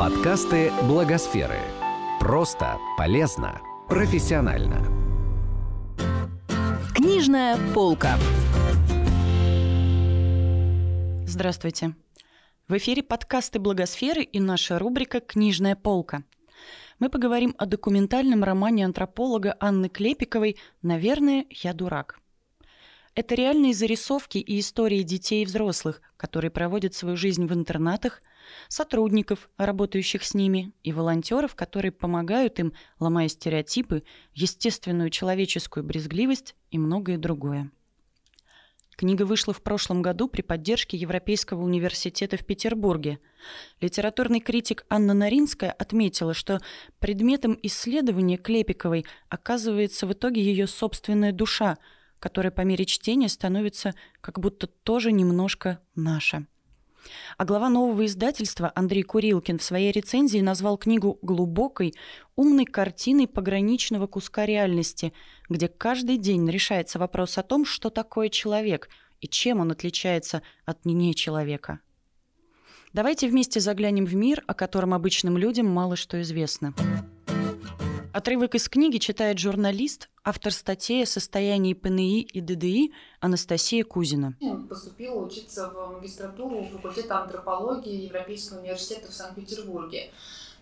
Подкасты Благосферы. Просто, полезно, профессионально. Книжная полка. Здравствуйте. В эфире подкасты Благосферы и наша рубрика «Книжная полка». Мы поговорим о документальном романе антрополога Анны Клепиковой «Наверное, я дурак». Это реальные зарисовки и истории детей и взрослых, которые проводят свою жизнь в интернатах, сотрудников, работающих с ними, и волонтеров, которые помогают им, ломая стереотипы, естественную человеческую брезгливость и многое другое. Книга вышла в прошлом году при поддержке Европейского университета в Петербурге. Литературный критик Анна Наринская отметила, что предметом исследования Клепиковой оказывается в итоге ее собственная душа – которая по мере чтения становится как будто тоже немножко наша. А глава нового издательства Андрей Курилкин в своей рецензии назвал книгу глубокой, умной картиной пограничного куска реальности, где каждый день решается вопрос о том, что такое человек и чем он отличается от не человека. Давайте вместе заглянем в мир, о котором обычным людям мало что известно. Отрывок из книги читает журналист, автор статьи о состоянии ПНИ и ДДИ Анастасия Кузина. Поступила учиться в магистратуру факультета антропологии Европейского университета в Санкт-Петербурге.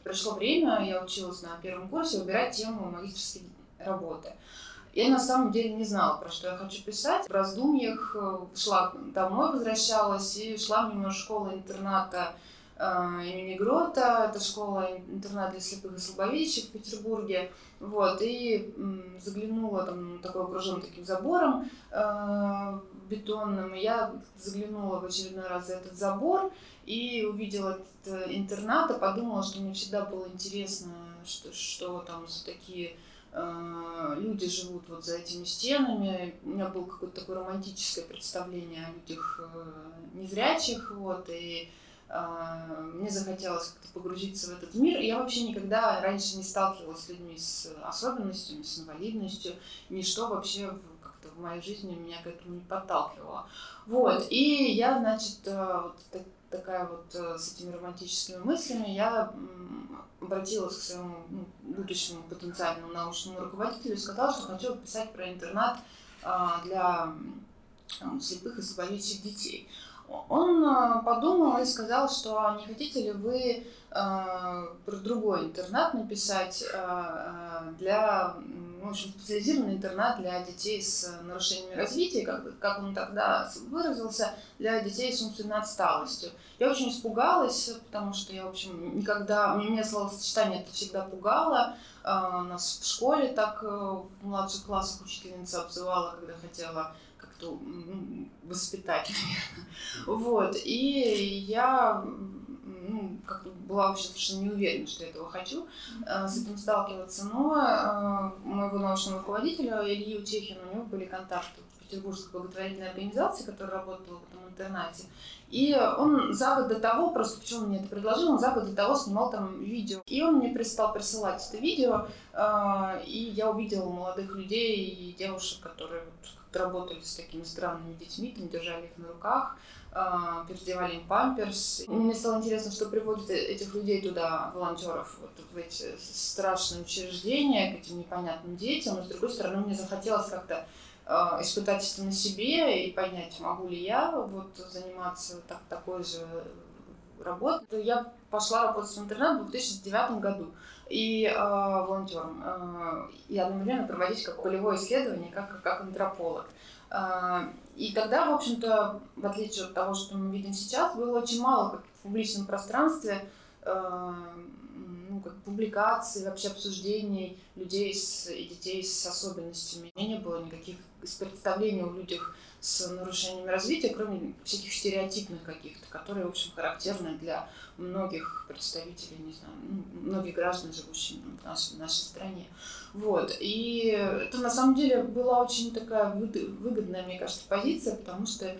Пришло время, я училась на первом курсе, выбирать тему магистрской работы. Я на самом деле не знала, про что я хочу писать. В раздумьях э, шла домой, возвращалась и шла мимо школы-интерната имени Грота, это школа-интернат для слепых и слабовидящих в Петербурге, вот, и заглянула, там, такой окружен таким забором э, бетонным, и я заглянула в очередной раз за этот забор и увидела этот интернат, и подумала, что мне всегда было интересно, что, что там за такие э, люди живут вот за этими стенами. У меня было какое-то такое романтическое представление о людях э, незрячих, вот, и мне захотелось как-то погрузиться в этот мир. Я вообще никогда раньше не сталкивалась с людьми с особенностями, с инвалидностью. Ничто вообще как-то в моей жизни меня к этому не подталкивало. Вот. И я, значит, э, вот такая вот э, с этими романтическими мыслями, я обратилась к своему ну, будущему потенциальному научному руководителю и сказала, что хочу писать про интернат а, для слепых и слабовидящих детей он э, подумал и сказал, что не хотите ли вы э, про другой интернат написать э, для, в общем, специализированный интернат для детей с нарушениями развития, как, как он тогда выразился, для детей с умственной отсталостью. Я очень испугалась, потому что я, в общем, никогда, меня словосочетание это всегда пугало. Нас в школе так в младших классах учительница обзывала, когда хотела как-то воспитать, наверное. Вот. И я ну, как была вообще совершенно не уверена, что я этого хочу э, с этим сталкиваться. Но э, у моего научного руководителя Ильи Утехина, у него были контакты в Петербургской благотворительной организации, которая работала в этом интернате. И он за год до того, просто почему мне это предложил, он за год до того снимал там видео. И он мне перестал присылать это видео, э, и я увидела молодых людей и девушек, которые работали с такими странными детьми, там держали их на руках, э, переодевали им памперс. Мне стало интересно, что приводит этих людей туда, волонтеров, вот в эти страшные учреждения, к этим непонятным детям. Но, с другой стороны, мне захотелось как-то э, испытать это на себе и понять, могу ли я вот заниматься так, такой же работой. Я пошла работать в интернет в 2009 году и э, волонтером. Э, и одновременно проводить как полевое исследование, как, как антрополог. Э, и тогда, в общем-то, в отличие от того, что мы видим сейчас, было очень мало как в публичном пространстве э, ну, как публикаций, вообще обсуждений людей с, и детей с особенностями. И не было никаких представлений о людях с нарушениями развития, кроме всяких стереотипных каких-то, которые, в общем, характерны для многих представителей, не знаю, ну, многих граждан, живущих в нашей, в нашей стране. Вот. И это на самом деле была очень такая выгодная, мне кажется, позиция, потому что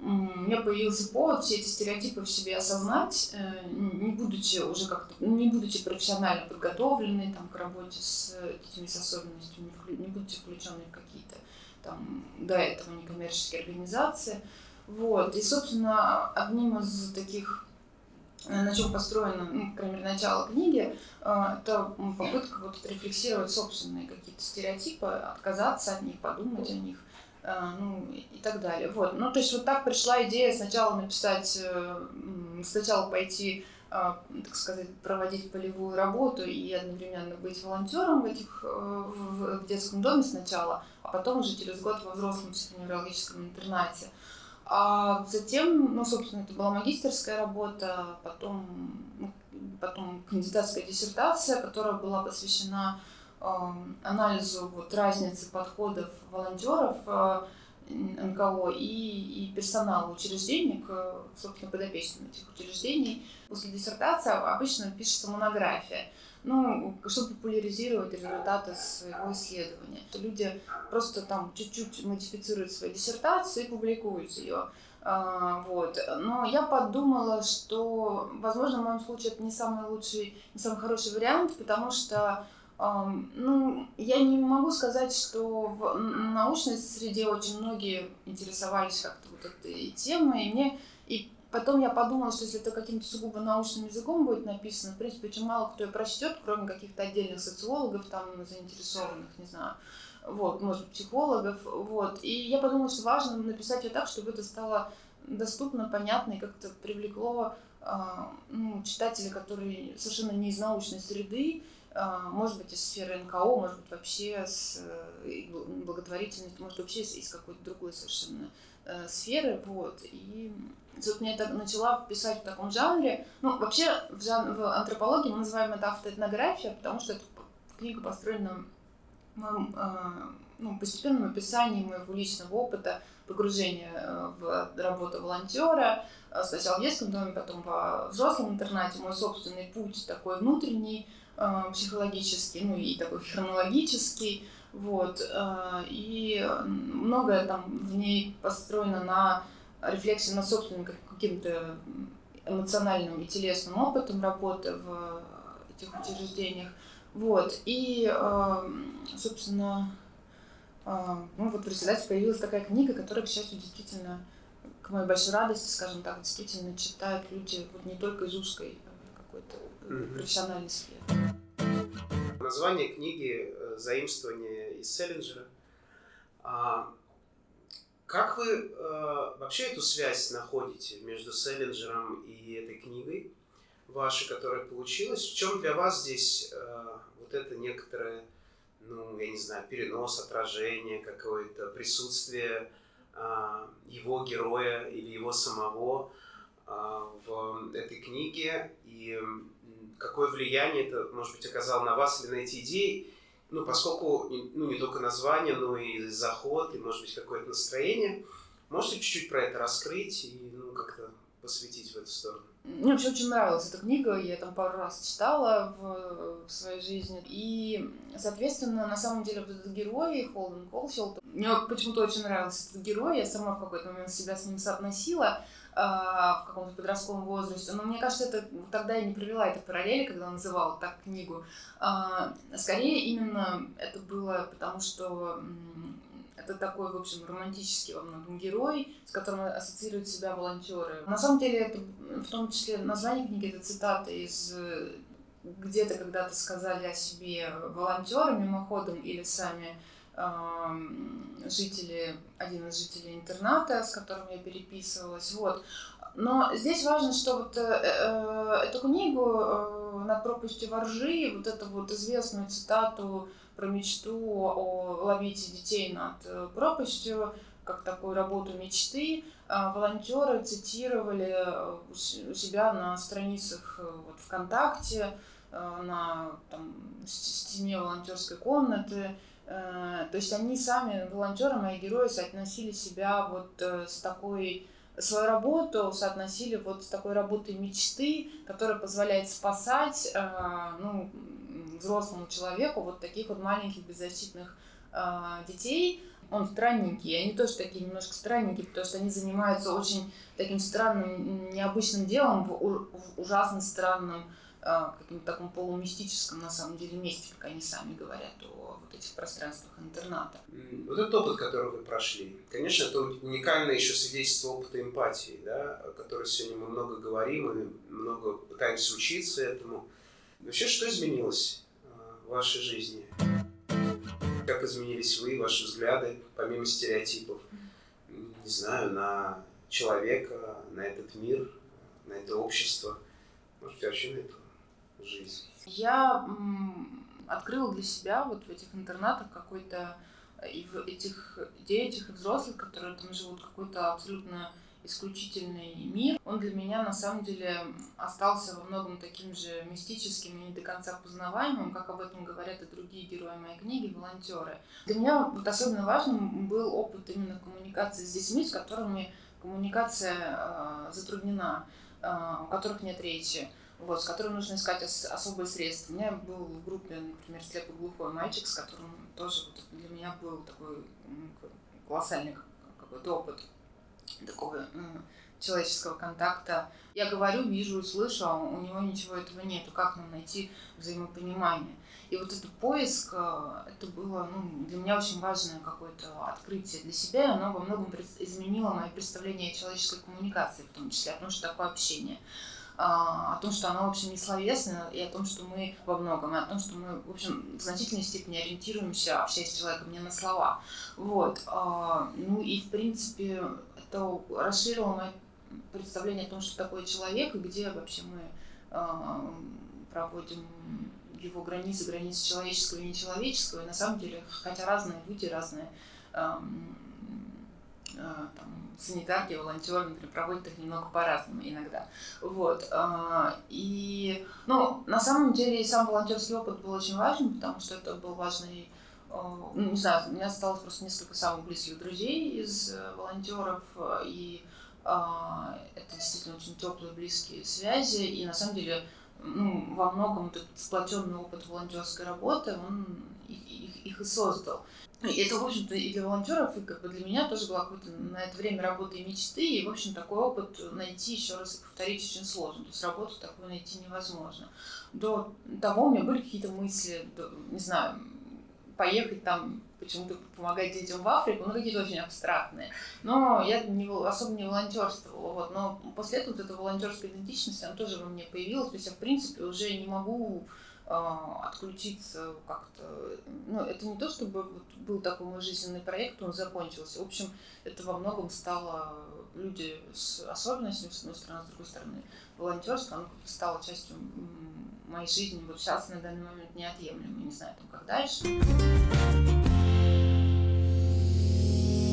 у меня появился повод все эти стереотипы в себе осознать, э, не будучи уже как-то, не будучи профессионально подготовленной там, к работе с детьми с особенностями, не будучи включенной в какие-то там до этого некоммерческие организации. Вот. И, собственно, одним из таких на чем построено, ну, по крайней начало книги, это попытка вот отрефлексировать собственные какие-то стереотипы, отказаться от них, подумать о них, ну и так далее. Вот. Ну, то есть вот так пришла идея сначала написать, сначала пойти а, так сказать, проводить полевую работу и одновременно быть волонтером в, этих, э, в детском доме сначала, а потом уже через год во взрослом психоневрологическом интернате. А затем, ну, собственно, это была магистерская работа, потом, ну, потом кандидатская диссертация, которая была посвящена э, анализу вот, разницы подходов волонтеров э, НКО и, и персонала учреждений, к, собственно, подопечным этих учреждений. После диссертации обычно пишется монография, ну, чтобы популяризировать результаты своего исследования. Люди просто там чуть-чуть модифицируют свою диссертацию и публикуют ее. А, вот. Но я подумала, что, возможно, в моем случае это не самый лучший, не самый хороший вариант, потому что ну, я не могу сказать, что в научной среде очень многие интересовались как-то вот этой темой, и мне и потом я подумала, что если это каким-то сугубо научным языком будет написано, в принципе, очень мало кто ее прочтет, кроме каких-то отдельных социологов, там, заинтересованных, не знаю, вот, может, психологов, вот. И я подумала, что важно написать ее так, чтобы это стало доступно, понятно и как-то привлекло а, ну, читателей, которые совершенно не из научной среды, может быть, из сферы НКО, может быть, вообще с э, благотворительностью, может, вообще из какой-то другой совершенно э, сферы, вот, и собственно, я так начала писать в таком жанре, ну, вообще, в, жан... в антропологии мы называем это автоэтнография, потому что эта книга построена на э, ну, постепенном описании моего личного опыта, погружения в работу волонтера, сначала в детском доме, потом во взрослом интернате, мой собственный путь такой внутренний, Э, психологический, ну и такой хронологический, вот, э, и многое там в ней построено на рефлексии над собственным каким-то эмоциональным и телесным опытом работы в этих учреждениях, вот, и, э, собственно, ну вот в результате появилась такая книга, которая, к счастью, действительно, к моей большой радости, скажем так, действительно читают люди вот не только из узкой какой-то mm-hmm. профессиональной сферы. Название книги э, заимствование из Селлинджера. А, как вы э, вообще эту связь находите между Селлинджером и этой книгой вашей, которая получилась? В чем для вас здесь э, вот это некоторое, ну, я не знаю, перенос, отражение, какое-то присутствие э, его героя или его самого э, в этой книге? И какое влияние это, может быть, оказало на вас или на эти идеи, ну, поскольку, ну, не только название, но и заход, и, может быть, какое-то настроение. Можете чуть-чуть про это раскрыть и, ну, как-то посвятить в эту сторону? Мне вообще очень нравилась эта книга, я там пару раз читала в, в своей жизни. И, соответственно, на самом деле вот этот герой, Холден Колфилд, мне почему-то очень нравился этот герой, я сама в какой-то момент себя с ним соотносила. А, в каком-то подростковом возрасте. Но мне кажется, это тогда я не провела это параллели, когда называла так книгу. А, скорее именно это было потому, что это такой, в общем, романтический во многом герой, с которым ассоциируют себя волонтеры. На самом деле, это в том числе название книги, это цитата из где-то когда-то сказали о себе волонтеры мимоходом или сами жители, один из жителей интерната, с которым я переписывалась. Вот. Но здесь важно, что вот э, э, эту книгу э, «Над пропастью воржи», вот эту вот известную цитату про мечту о ловите детей над э, пропастью, как такую работу мечты, э, волонтеры цитировали у себя на страницах вот, ВКонтакте, на там, стене волонтерской комнаты. То есть они сами, волонтеры, мои герои, соотносили себя вот с такой свою работу соотносили вот с такой работой мечты, которая позволяет спасать э, ну, взрослому человеку вот таких вот маленьких беззащитных детей. Он странники, они тоже такие немножко странники, потому что они занимаются очень таким странным, необычным делом ужасно странном э, каким-то таком полумистическом, на самом деле, месте, как они сами говорят о вот этих пространствах интерната. Вот этот опыт, который вы прошли, конечно, это уникальное еще свидетельство опыта эмпатии, да, о которой сегодня мы много говорим и много пытаемся учиться этому. Вообще, что изменилось э, в вашей жизни? Как изменились вы, ваши взгляды, помимо стереотипов? Не знаю, на человека, на этот мир, на это общество, может, вообще на эту? Я открыла для себя вот в этих интернатах какой-то и в этих детях и взрослых, которые там живут, какой-то абсолютно исключительный мир. Он для меня на самом деле остался во многом таким же мистическим и не до конца познаваемым, как об этом говорят и другие герои моей книги, волонтеры. Для меня вот особенно важным был опыт именно коммуникации с детьми, с которыми коммуникация э, затруднена, э, у которых нет речи, вот, с которым нужно искать ос- особые средства. У меня был в группе, например, слепо-глухой мальчик, с которым тоже вот, для меня был такой колоссальный какой-то опыт такого человеческого контакта. Я говорю, вижу слышу, а у него ничего этого нету. Как нам найти взаимопонимание? И вот этот поиск, э, это было ну, для меня очень важное какое-то открытие для себя, и оно во многом изменило мое представление о человеческой коммуникации, в том числе о том, что такое общение а, о том, что оно, в общем, не словесное, и о том, что мы во многом, и о том, что мы, в общем, в значительной степени ориентируемся, общаясь с человеком, не на слова. Вот. А, ну и, в принципе, это расширило мое представление о том, что такое человек, и где вообще мы а, проводим его границы, границы человеческого и нечеловеческого. И на самом деле, хотя разные люди, разные там, санитарки, волонтеры, например, проводят их немного по-разному иногда. Вот. Э, и, ну, на самом деле, сам волонтерский опыт был очень важен, потому что это был важный э, ну, не знаю, у меня осталось просто несколько самых близких друзей из э, волонтеров, и э, это действительно очень теплые, близкие связи, и на самом деле ну, во многом этот сплоченный опыт волонтерской работы, он их, их и создал. И это, в общем-то, и для волонтеров, и как бы для меня тоже была какой-то на это время работы и мечты, и, в общем, такой опыт найти, еще раз повторить, очень сложно. То есть работу такую найти невозможно. До того у меня были какие-то мысли, не знаю, поехать там почему-то помогать детям в Африку, ну, какие-то очень абстрактные. Но я не, особо не волонтерствовала. Вот. Но после этого вот эта волонтерская идентичность, она тоже во мне появилась. То есть я, в принципе, уже не могу отключиться как-то. Ну, это не то, чтобы вот был такой мой жизненный проект, он закончился. В общем, это во многом стало люди с особенностями, с одной стороны, с другой стороны, волонтерство, оно стало частью моей жизни вот сейчас на данный момент неотъемлемо. Не знаю, там, как дальше.